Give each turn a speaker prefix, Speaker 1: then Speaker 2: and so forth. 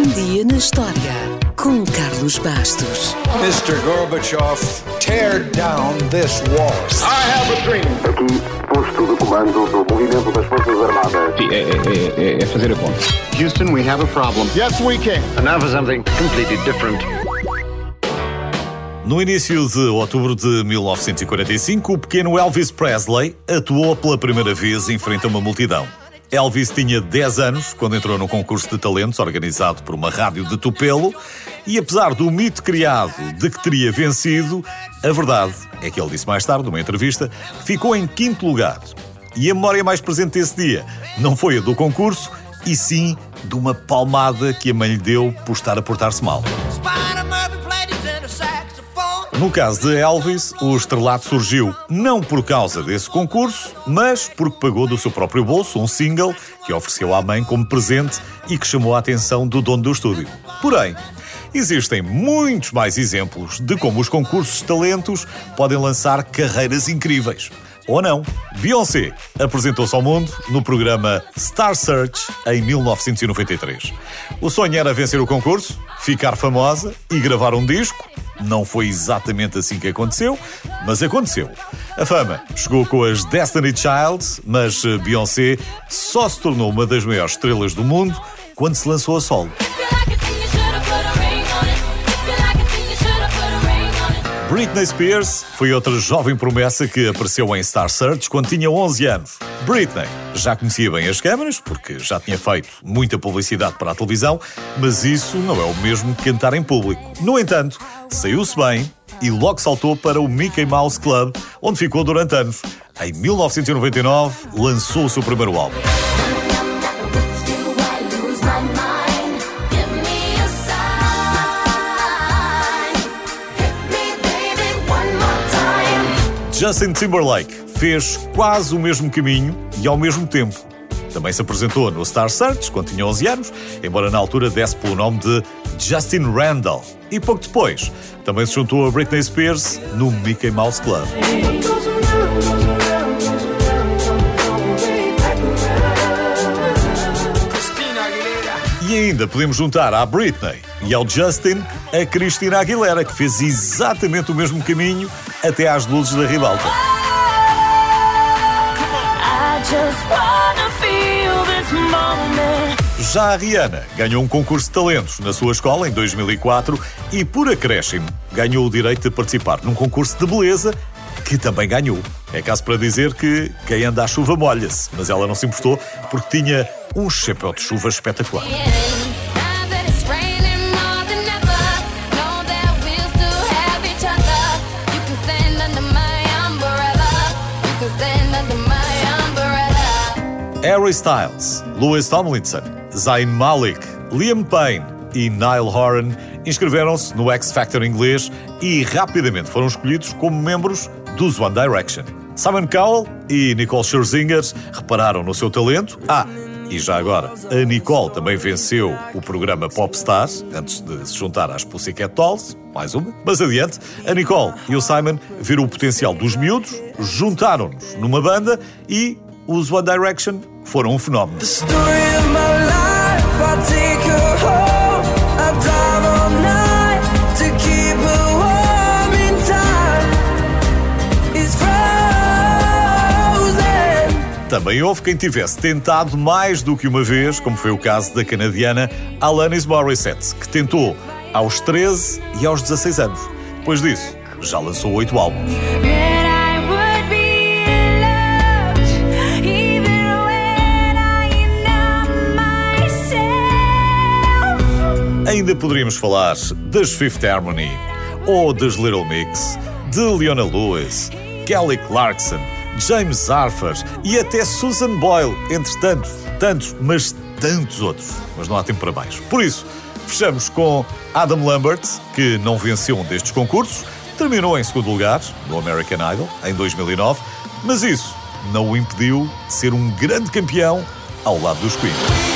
Speaker 1: Um dia na história com Carlos Bastos.
Speaker 2: Mr. Gorbachev, tear down this wall.
Speaker 3: I have a dream.
Speaker 4: Aqui, posto de comando do movimento das Forças Armadas.
Speaker 5: Sim, é, é, é, é fazer a conta.
Speaker 4: Houston, we have a problem.
Speaker 3: Yes, we can.
Speaker 4: And now for something completely different.
Speaker 6: No início de outubro de 1945, o pequeno Elvis Presley atuou pela primeira vez em frente a uma multidão. Elvis tinha 10 anos quando entrou no concurso de talentos organizado por uma rádio de Tupelo e, apesar do mito criado de que teria vencido, a verdade é que ele disse mais tarde, numa entrevista, ficou em quinto lugar. E a memória mais presente desse dia não foi a do concurso, e sim de uma palmada que a mãe lhe deu por estar a portar-se mal. No caso de Elvis, o estrelato surgiu não por causa desse concurso, mas porque pagou do seu próprio bolso um single que ofereceu à mãe como presente e que chamou a atenção do dono do estúdio. Porém, existem muitos mais exemplos de como os concursos de talentos podem lançar carreiras incríveis. Ou não. Beyoncé apresentou-se ao mundo no programa Star Search em 1993. O sonho era vencer o concurso, ficar famosa e gravar um disco. Não foi exatamente assim que aconteceu, mas aconteceu. A fama chegou com as Destiny Child, mas Beyoncé só se tornou uma das maiores estrelas do mundo quando se lançou a solo. Britney Spears foi outra jovem promessa que apareceu em Star Search quando tinha 11 anos. Britney já conhecia bem as câmaras, porque já tinha feito muita publicidade para a televisão, mas isso não é o mesmo que cantar em público. No entanto, saiu-se bem e logo saltou para o Mickey Mouse Club, onde ficou durante anos. Em 1999, lançou o seu primeiro álbum. Justin Timberlake fez quase o mesmo caminho e ao mesmo tempo. Também se apresentou no Star Search quando tinha 11 anos, embora na altura desse pelo nome de Justin Randall. E pouco depois, também se juntou a Britney Spears no Mickey Mouse Club. E ainda podemos juntar à Britney e ao Justin a Cristina Aguilera, que fez exatamente o mesmo caminho até às luzes da ribalta. Já a Rihanna ganhou um concurso de talentos na sua escola em 2004 e, por acréscimo, ganhou o direito de participar num concurso de beleza que também ganhou. É caso para dizer que quem anda à chuva molha-se, mas ela não se importou porque tinha um chapéu de chuva espetacular. Harry Styles, Louis Tomlinson, Zayn Malik, Liam Payne e Niall Horan inscreveram-se no X Factor inglês e rapidamente foram escolhidos como membros dos One Direction. Simon Cowell e Nicole Scherzinger repararam no seu talento. Ah, e já agora, a Nicole também venceu o programa Popstar antes de se juntar às Pussycat Dolls, mais uma. Mas adiante, a Nicole e o Simon viram o potencial dos miúdos, juntaram-nos numa banda e os One Direction foram um fenómeno. Também houve quem tivesse tentado mais do que uma vez, como foi o caso da canadiana Alanis Morissette, que tentou aos 13 e aos 16 anos. Depois disso, já lançou oito álbuns. Ainda poderíamos falar das Fifth Harmony, ou das Little Mix, de Leona Lewis, Kelly Clarkson, James Arthur e até Susan Boyle, entre tantos, tantos, mas tantos outros. Mas não há tempo para mais. Por isso, fechamos com Adam Lambert, que não venceu um destes concursos, terminou em segundo lugar no American Idol em 2009, mas isso não o impediu de ser um grande campeão ao lado dos Queen.